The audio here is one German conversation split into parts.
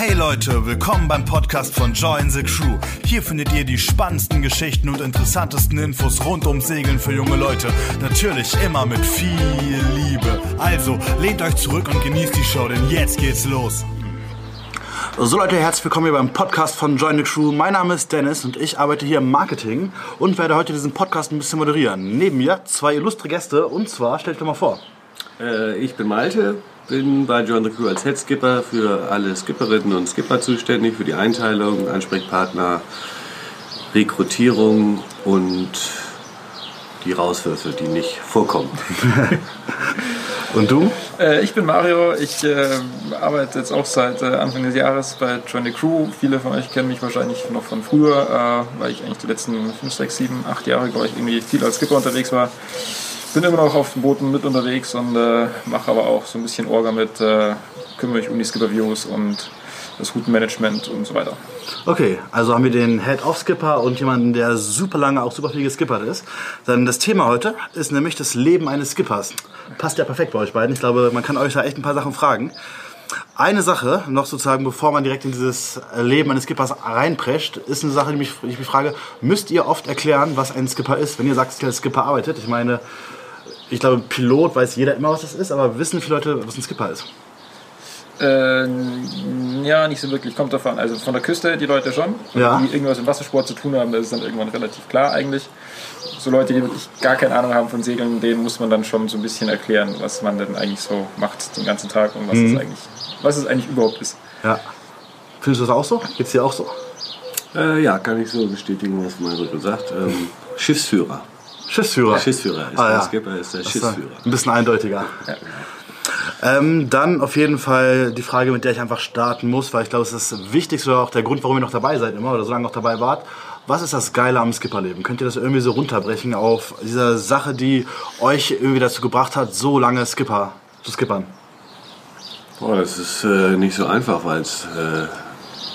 Hey Leute, willkommen beim Podcast von Join the Crew. Hier findet ihr die spannendsten Geschichten und interessantesten Infos rund ums Segeln für junge Leute. Natürlich immer mit viel Liebe. Also lehnt euch zurück und genießt die Show, denn jetzt geht's los. So Leute, herzlich willkommen hier beim Podcast von Join the Crew. Mein Name ist Dennis und ich arbeite hier im Marketing und werde heute diesen Podcast ein bisschen moderieren. Neben mir zwei illustre Gäste und zwar, stellt euch mal vor. Äh, ich bin Malte, bin bei Join the Crew als Head Skipper für alle Skipperinnen und Skipper zuständig, für die Einteilung, Ansprechpartner, Rekrutierung und die Rauswürfe, die nicht vorkommen. Und du? Äh, ich bin Mario, ich äh, arbeite jetzt auch seit äh, Anfang des Jahres bei Join the Crew. Viele von euch kennen mich wahrscheinlich noch von früher, äh, weil ich eigentlich die letzten 5, 6, 7, 8 Jahre, glaube ich, irgendwie viel als Skipper unterwegs war. Bin immer noch auf den Booten mit unterwegs und äh, mache aber auch so ein bisschen Orga mit, äh, kümmere mich um die Skipper-Views und das Routenmanagement und so weiter. Okay, also haben wir den Head-Off-Skipper und jemanden, der super lange auch super viel geskippert ist. Dann das Thema heute ist nämlich das Leben eines Skippers. Passt ja perfekt bei euch beiden. Ich glaube, man kann euch da echt ein paar Sachen fragen. Eine Sache, noch sozusagen, bevor man direkt in dieses Leben eines Skippers reinprescht, ist eine Sache, die mich, ich mich frage, müsst ihr oft erklären, was ein Skipper ist, wenn ihr sagt, dass ihr als Skipper arbeitet? Ich meine, ich glaube, Pilot weiß jeder immer, was das ist, aber wissen viele Leute, was ein Skipper ist? Ähm, ja, nicht so wirklich, kommt davon. Also von der Küste die Leute schon, Ja. die irgendwas mit Wassersport zu tun haben, das ist dann irgendwann relativ klar eigentlich. So Leute, die wirklich gar keine Ahnung haben von Segeln, denen muss man dann schon so ein bisschen erklären, was man denn eigentlich so macht den ganzen Tag und was, Mhm. es, eigentlich, was es eigentlich überhaupt ist. Ja. Findest du das auch so? Geht's dir auch so? Äh, ja, kann ich so bestätigen, was Mario gesagt ähm, Schiffsführer. Schiffsführer. Schiffsführer ist Ah, der ja. Skipper, ist der Schiffsführer. Ein bisschen eindeutiger. Ähm, dann auf jeden Fall die Frage, mit der ich einfach starten muss, weil ich glaube, es ist das Wichtigste oder auch der Grund, warum ihr noch dabei seid immer oder so lange noch dabei wart. Was ist das Geile am Skipperleben? Könnt ihr das irgendwie so runterbrechen auf diese Sache, die euch irgendwie dazu gebracht hat, so lange Skipper zu skippern? Boah, das ist äh, nicht so einfach, weil es äh,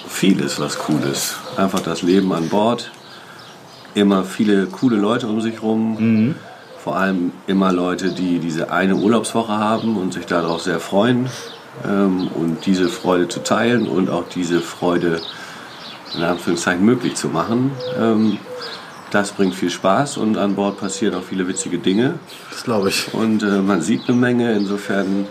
viel ist, was cool ist. Einfach das Leben an Bord, immer viele coole Leute um sich rum. Vor allem immer Leute, die diese eine Urlaubswoche haben und sich darauf sehr freuen. Ähm, und diese Freude zu teilen und auch diese Freude in Anführungszeichen möglich zu machen. Ähm, das bringt viel Spaß und an Bord passieren auch viele witzige Dinge. Das glaube ich. Und äh, man sieht eine Menge, insofern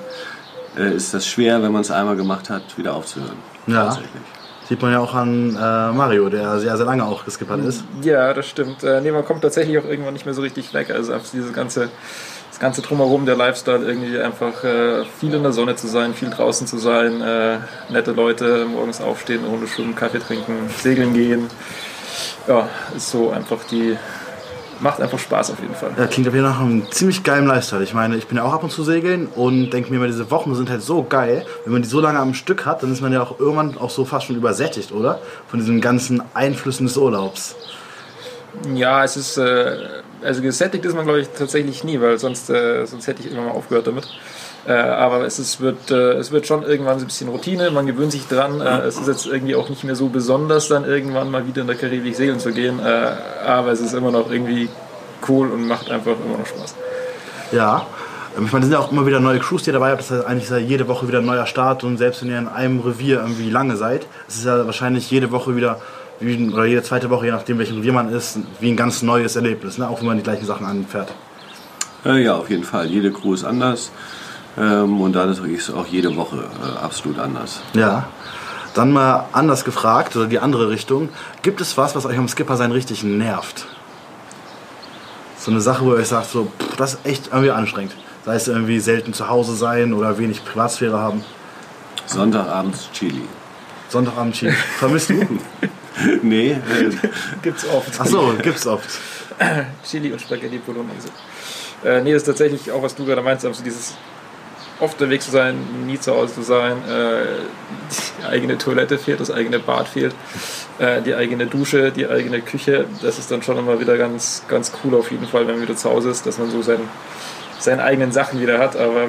äh, ist das schwer, wenn man es einmal gemacht hat, wieder aufzuhören. Ja. Tatsächlich. Sieht man ja auch an äh, Mario, der sehr, sehr lange auch geskippert ist. Ja, das stimmt. Äh, nee, man kommt tatsächlich auch irgendwann nicht mehr so richtig weg. Also dieses ganze, das ganze Drumherum, der Lifestyle, irgendwie einfach äh, viel in der Sonne zu sein, viel draußen zu sein, äh, nette Leute, morgens aufstehen, Runde schwimmen, Kaffee trinken, segeln gehen. Ja, ist so einfach die, macht einfach Spaß auf jeden Fall. Ja, klingt auf jeden Fall nach einem ziemlich geilen Lifestyle. Ich meine, ich bin ja auch ab und zu segeln und denke mir immer, diese Wochen sind halt so geil. Wenn man die so lange am Stück hat, dann ist man ja auch irgendwann auch so fast schon übersättigt, oder? Von diesen ganzen Einflüssen des Urlaubs. Ja, es ist, äh, also gesättigt ist man glaube ich tatsächlich nie, weil sonst, äh, sonst hätte ich irgendwann mal aufgehört damit. Äh, aber es, ist, wird, äh, es wird schon irgendwann so ein bisschen Routine, man gewöhnt sich dran. Äh, es ist jetzt irgendwie auch nicht mehr so besonders, dann irgendwann mal wieder in der Karibik segeln zu gehen. Äh, aber es ist immer noch irgendwie cool und macht einfach immer noch Spaß. Ja. Ähm, Ich meine, es sind ja auch immer wieder neue Crews, die ihr dabei habt. Das ist ja eigentlich ja jede Woche wieder ein neuer Start. Und selbst wenn ihr in einem Revier irgendwie lange seid, es ist ja wahrscheinlich jede Woche wieder, wie, oder jede zweite Woche, je nachdem welchem Revier man ist, wie ein ganz neues Erlebnis. Ne? Auch wenn man die gleichen Sachen anfährt. Äh, ja, auf jeden Fall. Jede Crew ist anders. Ähm, und dadurch ist auch jede Woche äh, absolut anders. Ja. Dann mal anders gefragt, oder die andere Richtung. Gibt es was, was euch am Skipper sein richtig nervt? So eine Sache, wo ihr euch sagt, so, pff, das ist echt irgendwie anstrengend. Sei es irgendwie selten zu Hause sein oder wenig Privatsphäre haben. Sonntagabends Chili. Sonntagabend Chili. Vermisst du? nee, äh, Gibt's oft. Ach so, gibt's oft. Chili und Spaghetti Bolognese. Äh, nee, das ist tatsächlich auch, was du gerade meinst, also dieses oft unterwegs zu sein, nie zu Hause zu sein, äh, die eigene Toilette fehlt, das eigene Bad fehlt, äh, die eigene Dusche, die eigene Küche, das ist dann schon immer wieder ganz, ganz cool auf jeden Fall, wenn man wieder zu Hause ist, dass man so sein, seine eigenen Sachen wieder hat, aber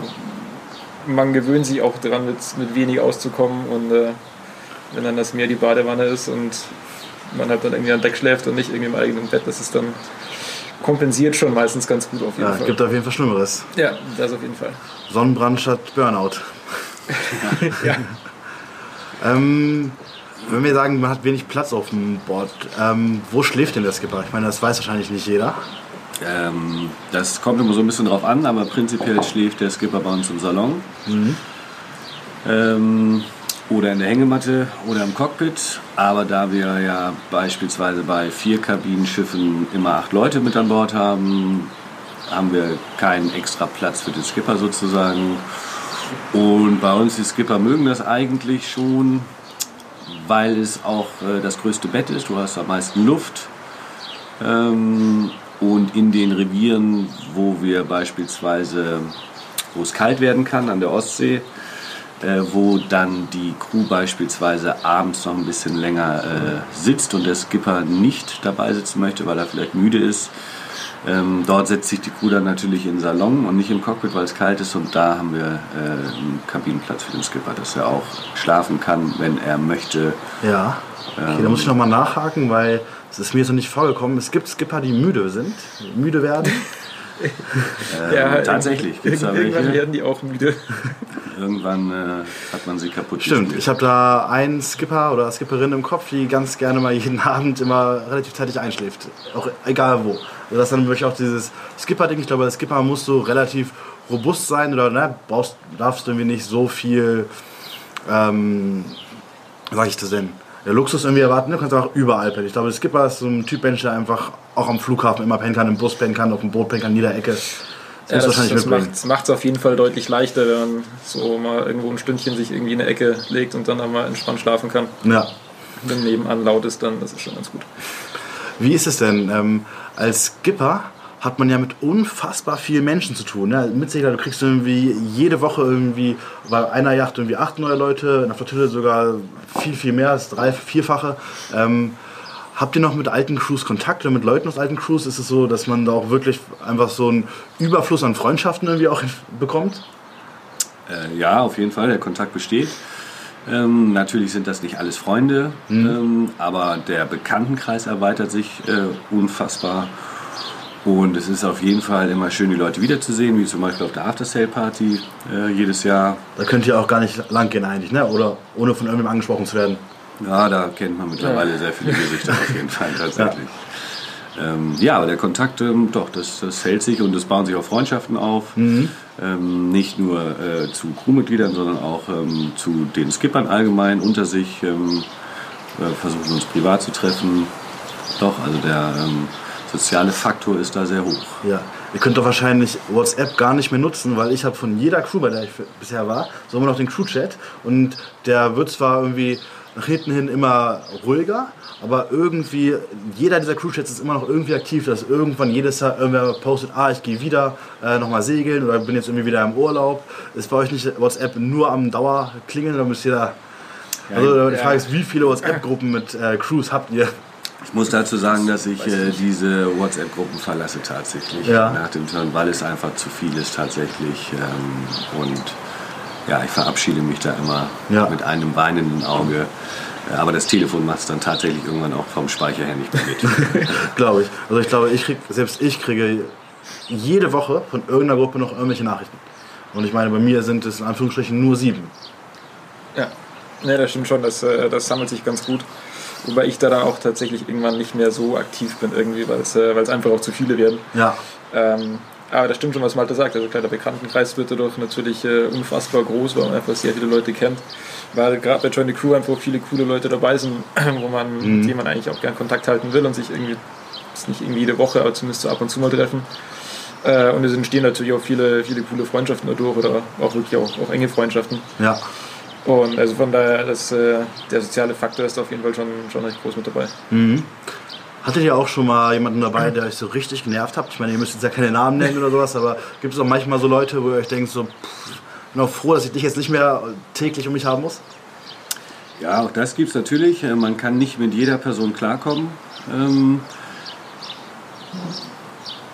man gewöhnt sich auch daran, mit, mit wenig auszukommen. Und äh, wenn dann das Meer die Badewanne ist und man halt dann irgendwie an Deck schläft und nicht irgendwie im eigenen Bett, das ist dann kompensiert schon meistens ganz gut auf jeden Ja, Fall. gibt auf jeden Fall Schlimmeres. Ja, das auf jeden Fall. Sonnenbrand statt Burnout. Ja. Ähm, wenn wir sagen, man hat wenig Platz auf dem Board, ähm, wo schläft denn der Skipper? Ich meine, das weiß wahrscheinlich nicht jeder. Ähm, das kommt immer so ein bisschen drauf an, aber prinzipiell schläft der Skipper bei uns im Salon. Ähm, oder in der Hängematte oder im Cockpit. Aber da wir ja beispielsweise bei vier Kabinenschiffen immer acht Leute mit an Bord haben, haben wir keinen extra Platz für den Skipper sozusagen. Und bei uns, die Skipper mögen das eigentlich schon, weil es auch äh, das größte Bett ist. Du hast am meisten Luft. Ähm, und in den Revieren, wo wir beispielsweise, wo es kalt werden kann an der Ostsee, äh, wo dann die Crew beispielsweise abends noch ein bisschen länger äh, sitzt und der Skipper nicht dabei sitzen möchte, weil er vielleicht müde ist. Ähm, dort setzt sich die Crew dann natürlich in den Salon und nicht im Cockpit, weil es kalt ist. Und da haben wir äh, einen Kabinenplatz für den Skipper, dass er auch schlafen kann, wenn er möchte. Ja. Okay, da muss ich nochmal nachhaken, weil es ist mir noch nicht vorgekommen. Es gibt Skipper, die müde sind, müde werden. Ähm, tatsächlich gibt es da Irgendwann welche. werden die auch müde. Irgendwann äh, hat man sie kaputt Stimmt, gespielt. ich habe da einen Skipper oder Skipperin im Kopf, die ganz gerne mal jeden Abend immer relativ zeitig einschläft. Auch egal wo. Also das ist dann wirklich auch dieses Skipper-Ding. Ich glaube, der Skipper muss so relativ robust sein oder ne, brauchst, darfst du irgendwie nicht so viel, ähm, sag ich das denn? Der Luxus irgendwie erwarten, du kannst auch überall pennen. Ich glaube, der Skipper ist so ein Typ Mensch, der einfach auch am Flughafen immer pennen kann, im Bus pennen kann, auf dem Boot pennen kann, in jeder Ecke. Das Ja, das wahrscheinlich das mitbringen. macht es auf jeden Fall deutlich leichter, wenn man so mal irgendwo ein Stündchen sich irgendwie in eine Ecke legt und dann einmal entspannt schlafen kann. Ja. Wenn nebenan laut ist, dann das ist schon ganz gut. Wie ist es denn? Ähm, als Skipper hat man ja mit unfassbar vielen Menschen zu tun. Ne? Mit Segler, du kriegst irgendwie jede Woche irgendwie bei einer Yacht irgendwie acht neue Leute, in der Flottille sogar viel, viel mehr, das drei, vierfache. Ähm, habt ihr noch mit alten Crews Kontakt oder mit Leuten aus alten Crews? Ist es so, dass man da auch wirklich einfach so einen Überfluss an Freundschaften irgendwie auch bekommt? Äh, ja, auf jeden Fall, der Kontakt besteht. Ähm, natürlich sind das nicht alles Freunde, ähm, aber der Bekanntenkreis erweitert sich äh, unfassbar. Und es ist auf jeden Fall immer schön, die Leute wiederzusehen, wie zum Beispiel auf der After-Sale-Party äh, jedes Jahr. Da könnt ihr auch gar nicht lang gehen eigentlich, ne? oder ohne von irgendjemandem angesprochen zu werden. Ja, da kennt man mittlerweile sehr viele Gesichter auf jeden Fall tatsächlich. Ähm, ja, aber der Kontakt, ähm, doch, das, das hält sich und es bauen sich auch Freundschaften auf. Ähm, nicht nur äh, zu Crewmitgliedern, sondern auch ähm, zu den Skippern allgemein unter sich. Ähm, äh, versuchen uns privat zu treffen. Doch, also der ähm, soziale Faktor ist da sehr hoch. Ja, ihr könnt doch wahrscheinlich WhatsApp gar nicht mehr nutzen, weil ich habe von jeder Crew, bei der ich bisher war, so immer noch den Crew-Chat und der wird zwar irgendwie nach hinten hin immer ruhiger, aber irgendwie jeder dieser Crew-Chats ist immer noch irgendwie aktiv, dass irgendwann jedes Jahr irgendwer postet, ah, ich gehe wieder äh, nochmal segeln oder bin jetzt irgendwie wieder im Urlaub. Ist bei euch nicht WhatsApp nur am Dauer klingeln, da müsst ihr da... Also die. Frage ist, wie viele WhatsApp-Gruppen mit äh, Crews habt ihr? Ich muss dazu sagen, dass ich äh, diese WhatsApp-Gruppen verlasse tatsächlich Ja. nach dem Turn, weil es einfach zu viel ist tatsächlich. Ähm, und ja, ich verabschiede mich da immer Ja. mit einem weinenden Auge. Aber das Telefon macht es dann tatsächlich irgendwann auch vom Speicher her nicht mehr mit. glaube ich. Also ich glaube, ich krieg, selbst ich kriege jede Woche von irgendeiner Gruppe noch irgendwelche Nachrichten. Und ich meine, bei mir sind es in Anführungsstrichen nur sieben. Ja, ne, das stimmt schon, das, äh, das sammelt sich ganz gut. Wobei ich da dann auch tatsächlich irgendwann nicht mehr so aktiv bin irgendwie, weil es, äh, weil es einfach auch zu viele werden. Ja, Ähm, aber das stimmt schon, was Malte sagt. Also klar, der Bekanntenkreis wird dadurch natürlich äh, unfassbar groß, weil man einfach sehr viele Leute kennt. Weil gerade bei Join the Crew einfach viele coole Leute dabei sind, wo man, mit denen man eigentlich auch gern Kontakt halten will und sich irgendwie, ist nicht irgendwie jede Woche, aber zumindest so ab und zu mal treffen. Äh, und es entstehen natürlich auch viele, viele coole Freundschaften dadurch oder auch wirklich auch, auch enge Freundschaften. ja. Und also von daher, das, äh, der soziale Faktor ist auf jeden Fall schon, schon recht groß mit dabei. Hattet ihr auch schon mal jemanden dabei, der euch so richtig genervt habt? Ich meine, ihr müsst jetzt ja keine Namen nennen oder sowas, aber gibt es auch manchmal so Leute, wo ihr euch denkt, so, pff, bin auch froh, dass ich dich jetzt nicht mehr täglich um mich haben muss? Ja, auch das gibt es natürlich. Äh, Man kann nicht mit jeder Person klarkommen. Ähm,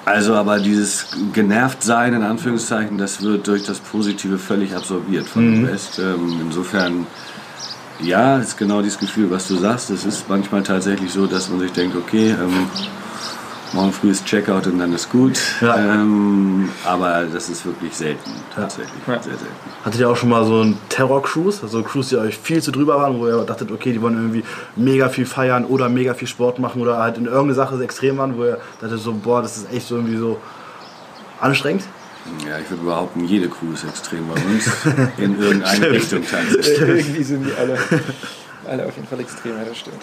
Also, aber dieses Genervtsein, in Anführungszeichen, das wird durch das Positive völlig absorbiert von dem Rest. Ähm, insofern, ja, ist genau dieses Gefühl, was du sagst. Es ist manchmal tatsächlich so, dass man sich denkt, okay, ähm, Morgen früh ist Checkout und dann ist gut. Ja. Ähm, aber das ist wirklich selten, tatsächlich. Ja. Sehr selten. Hattet ihr auch schon mal so einen Terror-Cruise? Also Cruise, die euch viel zu drüber waren, wo ihr dachtet, okay, die wollen irgendwie mega viel feiern oder mega viel Sport machen oder halt in irgendeine Sache extrem waren, wo ihr dachtet so, boah, das ist echt so irgendwie so anstrengend? Ja, ich würde behaupten, jede Crew ist extrem bei uns. In irgendeine Richtung tatsächlich. Irgendwie sind die alle, alle auf jeden Fall extrem, ja, das stimmt.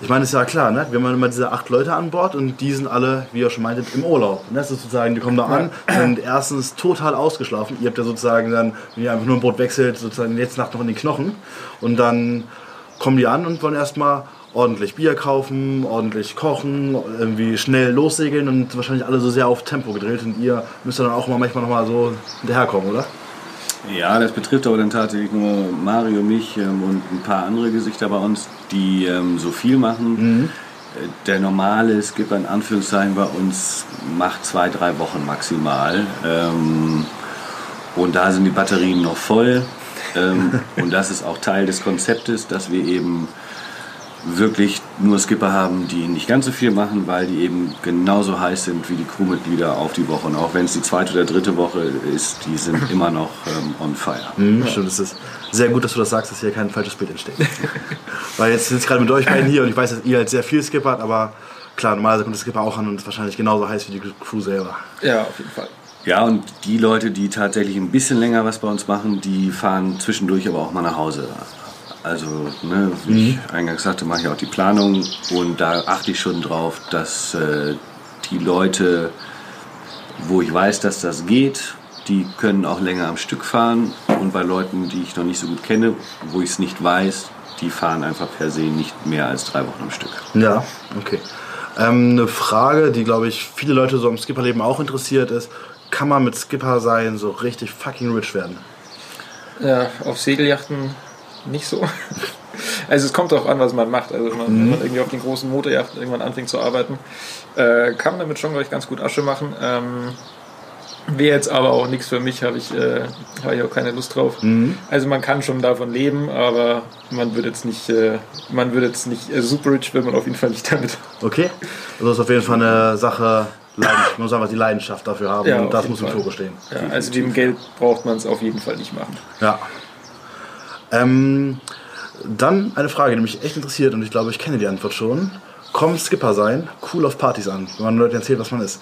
Ich meine, ist ja klar, ne? wir haben immer diese acht Leute an Bord und die sind alle, wie ihr schon meintet, im Urlaub. Ne? Das ist sozusagen, die kommen da an, sind erstens total ausgeschlafen. Ihr habt ja sozusagen dann, wenn ihr einfach nur ein Boot wechselt, sozusagen letzte Nacht noch in den Knochen. Und dann kommen die an und wollen erstmal ordentlich Bier kaufen, ordentlich kochen, irgendwie schnell lossegeln und wahrscheinlich alle so sehr auf Tempo gedreht. Und ihr müsst dann auch mal manchmal noch mal so hinterherkommen, oder? Ja, das betrifft aber dann tatsächlich nur Mario, mich ähm, und ein paar andere Gesichter bei uns, die ähm, so viel machen. Äh, Der normale Skipper in Anführungszeichen bei uns macht zwei, drei Wochen maximal. Ähm, und da sind die Batterien noch voll. Ähm, und das ist auch Teil des Konzeptes, dass wir eben wirklich nur Skipper haben, die nicht ganz so viel machen, weil die eben genauso heiß sind wie die Crewmitglieder auf die Woche. Und auch wenn es die zweite oder dritte Woche ist, die sind immer noch ähm, on fire. Mhm, Stimmt, es ist sehr gut, dass du das sagst, dass hier kein falsches Bild entsteht. Weil jetzt sitze ich gerade mit euch beiden hier und ich weiß, dass ihr halt sehr viel skippert, aber klar, normalerweise kommt der Skipper auch an und ist wahrscheinlich genauso heiß wie die Crew selber. Ja, auf jeden Fall. Ja, und die Leute, die tatsächlich ein bisschen länger was bei uns machen, die fahren zwischendurch aber auch mal nach Hause. Also, ne, wie ich eingangs sagte, mache ich auch die Planung und da achte ich schon drauf, dass äh, die Leute, wo ich weiß, dass das geht, die können auch länger am Stück fahren und bei Leuten, die ich noch nicht so gut kenne, wo ich es nicht weiß, die fahren einfach per se nicht mehr als drei Wochen am Stück. Ja, okay. Ähm, eine Frage, die glaube ich viele Leute so im Skipperleben auch interessiert ist, kann man mit Skipper sein so richtig fucking rich werden? Ja, auf Segelyachten nicht so. Also es kommt darauf an, was man macht. Also wenn man, wenn man irgendwie auf den großen Motorjachten irgendwann anfängt zu arbeiten, äh, kann man damit schon, glaube ich, ganz gut Asche machen. Ähm, Wäre jetzt aber auch nichts für mich, habe ich, äh, hab ich auch keine Lust drauf. Also man kann schon davon leben, aber man wird jetzt nicht, äh, man wird jetzt nicht äh, super rich, wird man auf jeden Fall nicht damit. Okay? Also das ist auf jeden Fall eine Sache, Leidenschaft, man muss einfach die Leidenschaft dafür haben Ja, und das muss im. Fokus stehen. Ja, also dem Geld braucht man es auf jeden Fall nicht machen. Ja. Ähm, dann eine Frage, die mich echt interessiert und ich glaube, ich kenne die Antwort schon. Kommt Skipper sein cool auf Partys an, wenn man Leuten erzählt, was man ist?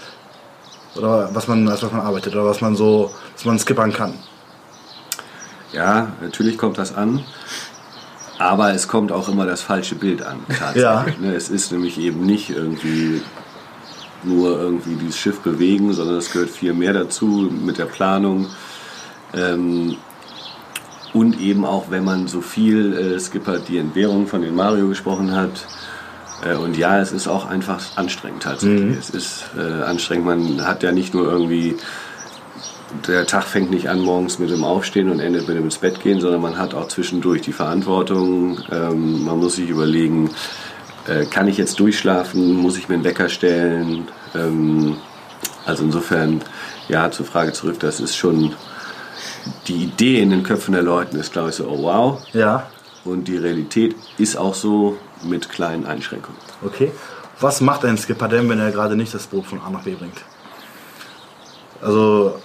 Oder was man, als was man arbeitet oder was man so, was man skippern kann? Ja, natürlich kommt das an, aber es kommt auch immer das falsche Bild an. Ja. Ne, Es ist nämlich eben nicht irgendwie nur irgendwie dieses Schiff bewegen, sondern es gehört viel mehr dazu mit der Planung. Ähm, und eben auch, wenn man so viel äh, skippert, die Entbehrung, von denen Mario gesprochen hat. Äh, und ja, es ist auch einfach anstrengend tatsächlich. Es ist äh, anstrengend. Man hat ja nicht nur irgendwie der Tag fängt nicht an morgens mit dem Aufstehen und endet mit dem ins Bett gehen, sondern man hat auch zwischendurch die Verantwortung. Ähm, man muss sich überlegen, äh, kann ich jetzt durchschlafen, muss ich mir einen Wecker stellen? Ähm, also insofern, ja, zur Frage zurück, das ist schon die Idee in den Köpfen der Leuten ist, glaube ich, so, oh wow. Ja, Und die Realität ist auch so mit kleinen Einschränkungen. okay. Was macht ein Skipper denn, wenn er gerade nicht das Boot von A nach B bringt? Also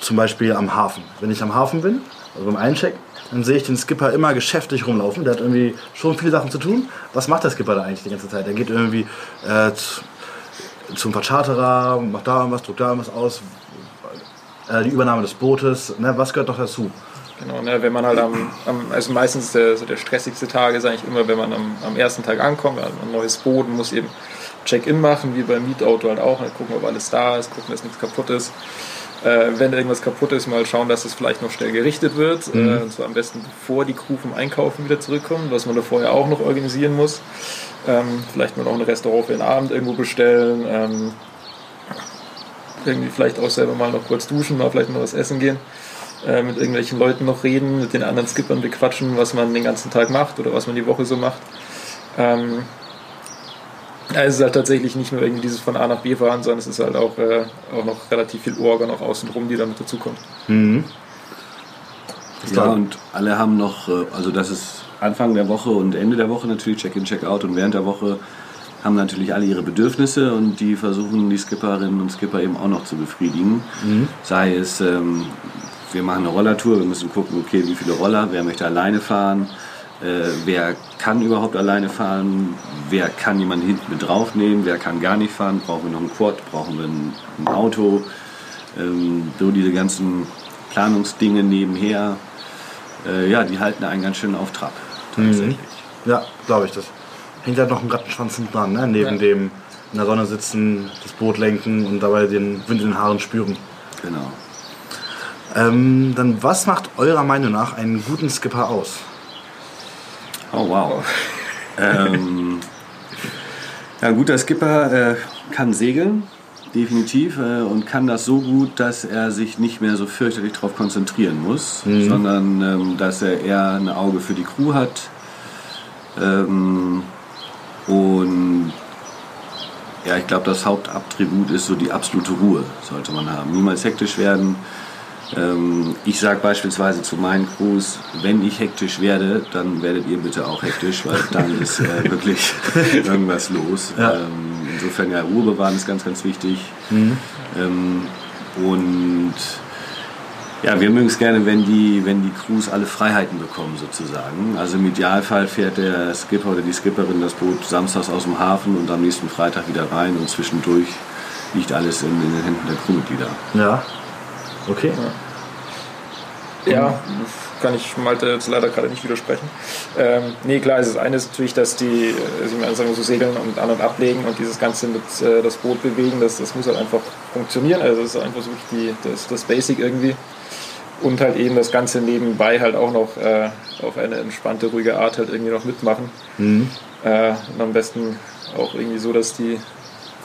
zum Beispiel am Hafen. Wenn ich am Hafen bin, also beim Einchecken, dann sehe ich den Skipper immer geschäftig rumlaufen. Der hat irgendwie schon viele Sachen zu tun. Was macht der Skipper da eigentlich die ganze Zeit? Der geht irgendwie äh, zu, zum Vercharterer, macht da irgendwas, drückt da irgendwas aus. Äh, die Übernahme des Bootes, ne, was gehört doch dazu? Genau, ne, wenn man halt am, am also meistens der, so der stressigste Tag ist eigentlich immer, wenn man am, am ersten Tag ankommt, also ein neues Boot, muss eben Check-in machen, wie beim Mietauto halt auch, halt gucken, ob alles da ist, gucken, dass nichts kaputt ist. Äh, wenn irgendwas kaputt ist, mal schauen, dass es vielleicht noch schnell gerichtet wird. Äh, und zwar am besten bevor die Crew vom Einkaufen wieder zurückkommt, was man da vorher auch noch organisieren muss. Ähm, vielleicht mal noch ein Restaurant für den Abend irgendwo bestellen. Ähm, irgendwie vielleicht auch selber mal noch kurz duschen, mal vielleicht noch was essen gehen äh, mit irgendwelchen Leuten noch reden, mit den anderen Skippern bequatschen, was man den ganzen Tag macht oder was man die Woche so macht. Ähm, ja, es ist halt tatsächlich nicht nur irgendwie dieses von A nach B fahren, sondern es ist halt auch, äh, auch noch relativ viel Orga noch außenrum, die damit dazukommt. Ja, und alle haben noch, äh, also das ist Anfang der Woche und Ende der Woche natürlich Check-in, Check-out und während der Woche haben natürlich alle ihre Bedürfnisse und die versuchen die Skipperinnen und Skipper eben auch noch zu befriedigen. Sei es, ähm, wir machen eine Rollertour, wir müssen gucken, okay, wie viele Roller, wer möchte alleine fahren, äh, wer kann überhaupt alleine fahren, wer kann jemanden hinten mit draufnehmen, wer kann gar nicht fahren, brauchen wir noch ein Quad, brauchen wir ein, ein Auto, ähm, so diese ganzen Planungsdinge nebenher, äh, ja, die halten einen ganz schön auf Trab, tatsächlich. Ja, glaube ich das. Halt noch ein Rattenschwanz hinten dran, ne? neben Ja. dem in der Sonne sitzen, das Boot lenken und dabei den Wind in den Haaren spüren. Genau. Ähm, dann was macht eurer Meinung nach einen guten Skipper aus? Oh wow. ähm, ja, ein guter Skipper äh, kann segeln, definitiv, äh, und kann das so gut, dass er sich nicht mehr so fürchterlich darauf konzentrieren muss, sondern ähm, dass er eher ein Auge für die Crew hat. Ähm, und ja, ich glaube, das Hauptattribut ist so die absolute Ruhe, sollte man haben. Niemals hektisch werden. Ähm, ich sage beispielsweise zu meinen Crews, wenn ich hektisch werde, dann werdet ihr bitte auch hektisch, weil dann ist äh, wirklich irgendwas los. Ja. Ähm, insofern ja, Ruhe bewahren ist ganz, ganz wichtig. Ähm, und ja, wir mögen es gerne, wenn die, wenn die Crews alle Freiheiten bekommen sozusagen. Also im Idealfall fährt der Skipper oder die Skipperin das Boot samstags aus dem Hafen und am nächsten Freitag wieder rein und zwischendurch liegt alles in, in den Händen der Crewmitglieder. Ja. Okay. Ja, kann ich Malte jetzt leider gerade nicht widersprechen. Ähm, nee, klar, es ist eines natürlich, dass die, äh, Sie sagen so segeln und an- und ablegen und dieses Ganze mit äh, das Boot bewegen, das, das muss halt einfach funktionieren. Also das ist einfach so wirklich die, das, das Basic irgendwie. Und halt eben das Ganze nebenbei halt auch noch äh, auf eine entspannte, ruhige Art halt irgendwie noch mitmachen. Äh, und am besten auch irgendwie so, dass die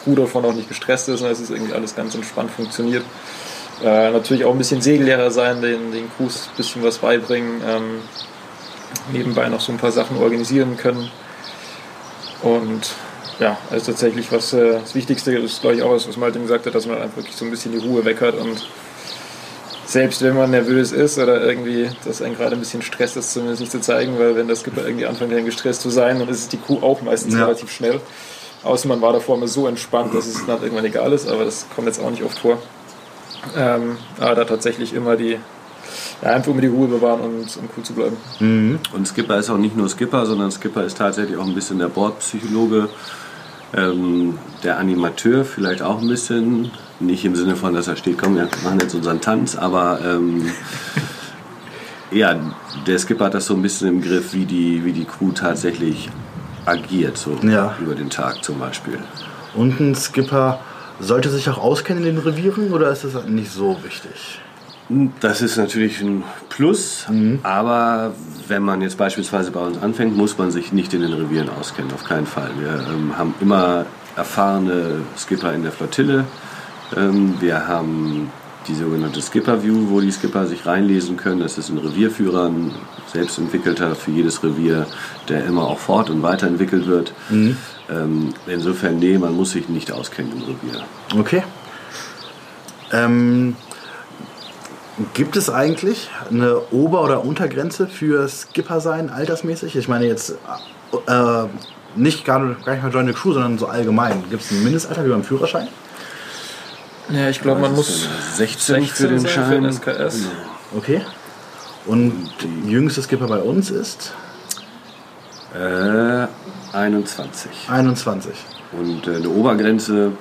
Crew davon auch nicht gestresst ist und dass es irgendwie alles ganz entspannt funktioniert. Äh, natürlich auch ein bisschen Segellehrer sein, den, den Crews ein bisschen was beibringen, ähm, nebenbei noch so ein paar Sachen organisieren können. Und ja, also tatsächlich was äh, das Wichtigste ist, glaube ich, auch was, was Martin gesagt hat, dass man einfach wirklich so ein bisschen die Ruhe weg hat und selbst wenn man nervös ist oder irgendwie das einen gerade ein bisschen stresst, das zumindest nicht zu zeigen, weil wenn der Skipper irgendwie anfängt, dann gestresst zu sein, dann ist es die Crew auch meistens Ja. relativ schnell. Außer man war davor immer so entspannt, dass es dann irgendwann egal ist, aber das kommt jetzt auch nicht oft vor. Ähm, aber da tatsächlich immer die, ja, einfach immer die Ruhe bewahren und, und cool zu bleiben. Und Skipper ist auch nicht nur Skipper, sondern Skipper ist tatsächlich auch ein bisschen der Bordpsychologe, ähm, der Animateur vielleicht auch ein bisschen. Nicht im Sinne von, dass er steht, komm, wir machen jetzt unseren Tanz, aber ähm, ja, der Skipper hat das so ein bisschen im Griff, wie die, wie die Crew tatsächlich agiert, so Ja. über den Tag zum Beispiel. Und ein Skipper sollte sich auch auskennen in den Revieren oder ist das nicht so wichtig? Das ist natürlich ein Plus, aber wenn man jetzt beispielsweise bei uns anfängt, muss man sich nicht in den Revieren auskennen, auf keinen Fall. Wir ähm, haben immer erfahrene Skipper in der Flottille. Ähm, wir haben die sogenannte Skipper View, wo die Skipper sich reinlesen können. Das ist ein Revierführer, ein selbstentwickelter für jedes Revier, der immer auch fort- und weiterentwickelt wird. Ähm, insofern, nee, man muss sich nicht auskennen im Revier. Okay. Ähm, gibt es eigentlich eine Ober- oder Untergrenze für Skipper sein, altersmäßig? Ich meine jetzt äh, nicht gar, gar nicht mal Join the Crew, sondern so allgemein. Gibt es ein Mindestalter wie beim Führerschein? Ja, ich glaube, man muss ist denn, 16 für 16 den sein für Schein. den SKS. Okay. Und der jüngste Skipper bei uns ist Äh, 21. 21. Und äh, eine Obergrenze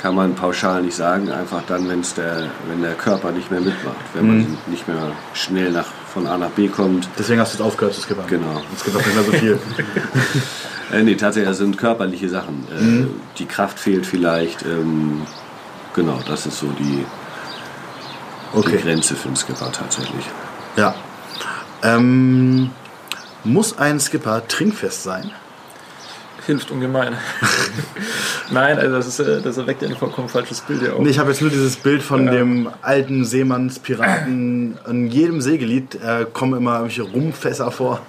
kann man pauschal nicht sagen, einfach dann, wenn's der, wenn der Körper nicht mehr mitmacht, wenn man nicht mehr schnell nach, von A nach B kommt. Deswegen hast du jetzt aufgehört zu skippern. Genau. Es gibt auch nicht mehr so viel. Äh, nee, tatsächlich, das sind körperliche Sachen. Äh, Die Kraft fehlt vielleicht. Ähm, genau, das ist so die, die Okay. Grenze für den Skipper tatsächlich. Ja. Ähm, muss ein Skipper trinkfest sein? Hilft ungemein. Nein, also das, ist, äh, das erweckt ja ein vollkommen falsches Bild ja auch. Nee, ich habe jetzt nur dieses Bild von dem alten Seemannspiraten. In jedem Segellied äh, kommen immer irgendwelche Rumfässer vor.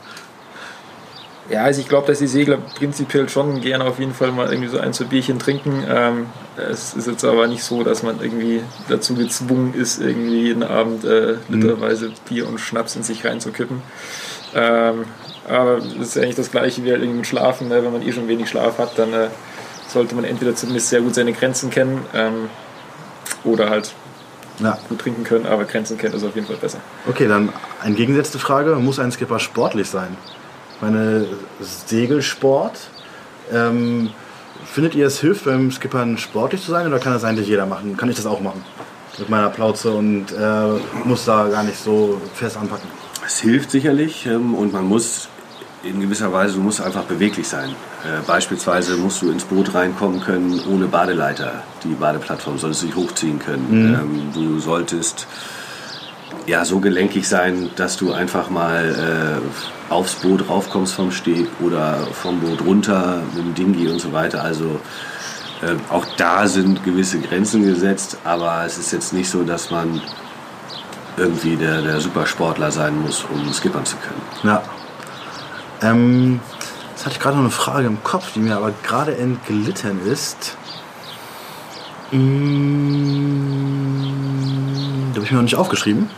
Ja, also ich glaube, dass die Segler prinzipiell schon gerne auf jeden Fall mal irgendwie so ein, zwei Bierchen trinken. Ähm, es ist jetzt aber nicht so, dass man irgendwie dazu gezwungen ist, irgendwie jeden Abend äh, literweise Bier und Schnaps in sich reinzukippen. Ähm, aber das ist eigentlich das gleiche wie halt irgendwie mit Schlafen. Ne? Wenn man eh schon wenig Schlaf hat, dann äh, sollte man entweder zumindest sehr gut seine Grenzen kennen ähm, oder halt Ja. gut trinken können, aber Grenzen kennen ist auf jeden Fall besser. Okay, dann eine entgegengesetzte Frage. Muss ein Skipper sportlich sein? Meine Segelsport. Ähm, findet ihr es hilft beim Skippern sportlich zu sein oder kann das eigentlich jeder machen? Kann ich das auch machen? Mit meiner Plauze und äh, muss da gar nicht so fest anpacken. Es hilft sicherlich ähm, und man muss in gewisser Weise, du musst einfach beweglich sein. Äh, beispielsweise musst du ins Boot reinkommen können ohne Badeleiter. Die Badeplattform solltest du dich hochziehen können. Ähm, du solltest ja, so gelenkig sein, dass du einfach mal äh, aufs Boot raufkommst vom Steg oder vom Boot runter mit dem Dingi und so weiter. Also äh, auch da sind gewisse Grenzen gesetzt, aber es ist jetzt nicht so, dass man irgendwie der, der Supersportler sein muss, um skippern zu können. Ja. Ähm, jetzt hatte ich gerade noch eine Frage im Kopf, die mir aber gerade entglitten ist. Mm, die habe ich mir noch nicht aufgeschrieben.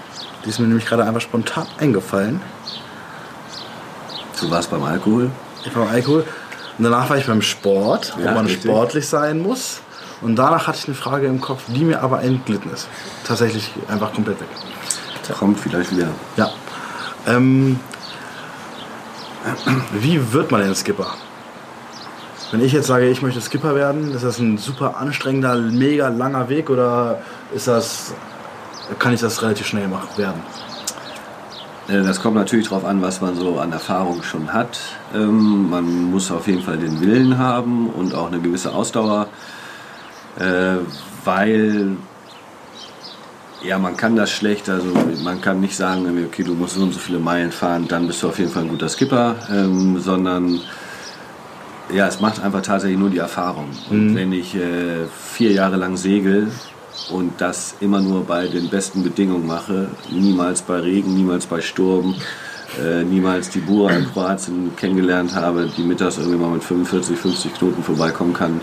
Die ist mir nämlich gerade einfach spontan eingefallen. Du warst beim Alkohol. Ich war beim Alkohol. Und danach war ich beim Sport, wo Ja, man richtig. sportlich sein muss. Und danach hatte ich eine Frage im Kopf, die mir aber entglitten ist. Tatsächlich einfach komplett weg. Kommt vielleicht wieder. Ja. Ähm, wie wird man denn Skipper? Wenn ich jetzt sage, ich möchte Skipper werden, ist das ein super anstrengender, mega langer Weg oder ist das, kann ich das relativ schnell machen, werden? Äh, Das kommt natürlich darauf an, was man so an Erfahrung schon hat. Ähm, man muss auf jeden Fall den Willen haben und auch eine gewisse Ausdauer, äh, weil ja, man kann das schlecht, also man kann nicht sagen, okay, du musst so und so viele Meilen fahren, dann bist du auf jeden Fall ein guter Skipper, ähm, sondern ja, es macht einfach tatsächlich nur die Erfahrung. Und wenn ich äh, vier Jahre lang segel und das immer nur bei den besten Bedingungen mache, niemals bei Regen, niemals bei Sturm, äh, niemals die Bura in Kroatien kennengelernt habe, die mittags irgendwie mal mit 45, 50 Knoten vorbeikommen kann,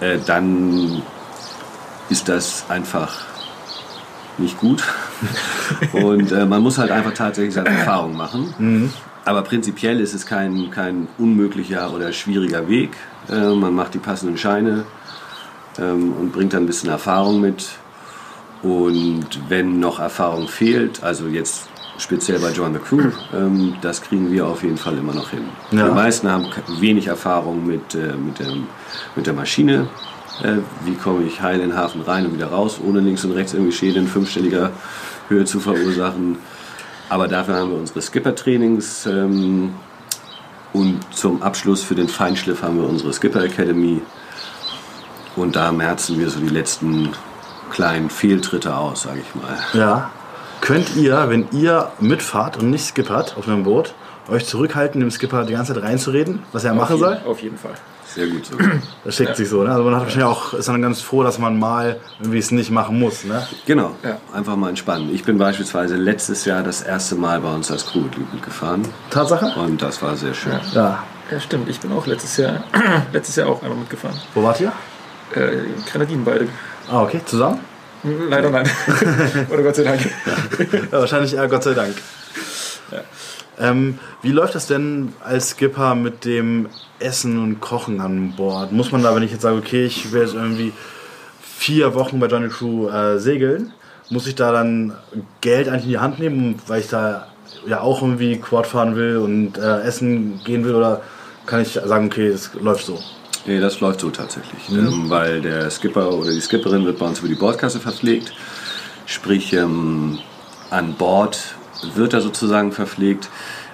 äh, dann ist das einfach nicht gut. Und äh, man muss halt einfach tatsächlich seine Erfahrung machen. Aber prinzipiell ist es kein, kein unmöglicher oder schwieriger Weg. Äh, man macht die passenden Scheine ähm, und bringt dann ein bisschen Erfahrung mit. Und wenn noch Erfahrung fehlt, also jetzt speziell bei Join the Crew, ähm, das kriegen wir auf jeden Fall immer noch hin. Ja. Die meisten haben wenig Erfahrung mit, äh, mit, der, mit der Maschine. Äh, wie komme ich heil in den Hafen rein und wieder raus, ohne links und rechts irgendwie Schäden in fünfstelliger Höhe zu verursachen. Aber dafür haben wir unsere Skipper-Trainings ähm, und zum Abschluss für den Feinschliff haben wir unsere Skipper Academy. Und da merzen wir so die letzten kleinen Fehltritte aus, sage ich mal. Ja. Könnt ihr, wenn ihr mitfahrt und nicht skippert auf einem Boot, euch zurückhalten, dem Skipper die ganze Zeit reinzureden, was er machen auf soll? Jeden, auf jeden Fall. Sehr gut so. Das schickt sich so, ne? Also man hat wahrscheinlich auch, ist dann ganz froh, dass man mal irgendwie es nicht machen muss, ne? Genau, Ja. einfach mal entspannen. Ich bin beispielsweise letztes Jahr das erste Mal bei uns als Crewmitglied mitgefahren Tatsache? und das war sehr schön. Ja. Ja, stimmt. Ich bin auch letztes Jahr, letztes Jahr auch einmal mitgefahren. Wo wart ihr? Äh, Grenadinen beide. Ah, okay, zusammen? Leider nein. Oder Gott sei Dank. Ja, wahrscheinlich eher, Gott sei Dank. Ähm, wie läuft das denn als Skipper mit dem Essen und Kochen an Bord? Muss man da, wenn ich jetzt sage, okay, ich will jetzt irgendwie vier Wochen bei Johnny Crew äh, segeln, muss ich da dann Geld eigentlich in die Hand nehmen, weil ich da ja auch irgendwie Quad fahren will und äh, essen gehen will? Oder kann ich sagen, okay, es läuft so? Nee, das läuft so tatsächlich. Ähm, weil der Skipper oder die Skipperin wird bei uns über die Bordkasse verpflegt. Sprich, ähm, an Bord wird er sozusagen verpflegt.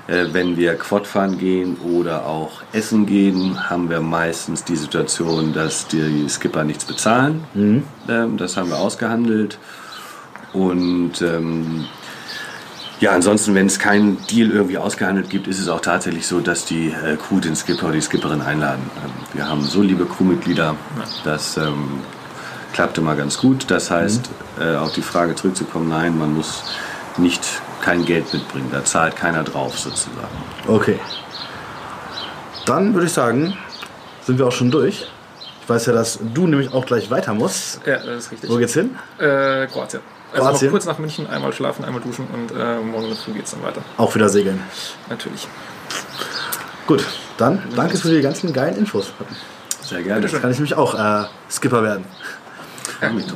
Äh, wenn wir Quad fahren gehen oder auch essen gehen, haben wir meistens die Situation, dass die Skipper nichts bezahlen. Ähm, das haben wir ausgehandelt. Und ähm, ja, ansonsten, wenn es keinen Deal irgendwie ausgehandelt gibt, ist es auch tatsächlich so, dass die äh, Crew den Skipper oder die Skipperin einladen. Ähm, wir haben so liebe Crewmitglieder, das ähm, klappte mal ganz gut. Das heißt, äh, auf die Frage zurückzukommen, nein, man muss nicht kein Geld mitbringen. Da zahlt keiner drauf sozusagen. Okay. Dann würde ich sagen, sind wir auch schon durch. Ich weiß ja, dass du nämlich auch gleich weiter musst. Ja, das ist richtig. Wo geht's hin? Äh, Kroatien. Also kurz nach München, einmal schlafen, einmal duschen und äh, morgen Früh geht es dann weiter. Auch wieder segeln. Natürlich. Gut, dann danke für die ganzen geilen Infos. Sehr gerne. Kann ich nämlich auch äh, Skipper werden. mich.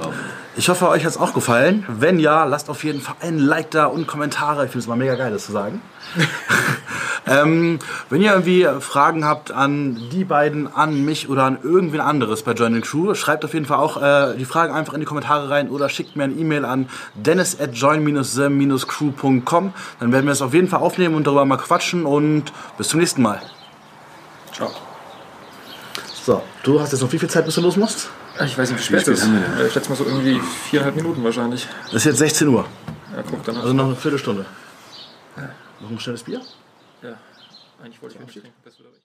Ich hoffe, euch hat es auch gefallen. Wenn ja, lasst auf jeden Fall ein Like da und Kommentare. Ich finde es mal mega geil, das zu sagen. ähm, wenn ihr irgendwie Fragen habt an die beiden, an mich oder an irgendwen anderes bei Join the Crew, schreibt auf jeden Fall auch äh, die Fragen einfach in die Kommentare rein oder schickt mir eine E-Mail an dennis at join-the-crew.com. Dann werden wir es auf jeden Fall aufnehmen und darüber mal quatschen und bis zum nächsten Mal. Ciao. So, du hast jetzt noch wie viel Zeit, bis du los musst? Ich weiß nicht, wie spät es ist. haben wir denn? Äh, Ich schätze mal so irgendwie viereinhalb Minuten wahrscheinlich. Es ist jetzt 16 Uhr, Ja, guck, dann also noch eine Viertelstunde. Noch ein schnelles Bier? Eigentlich wollte ich nicht trinken. Das wird aber-